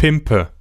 Pimpe.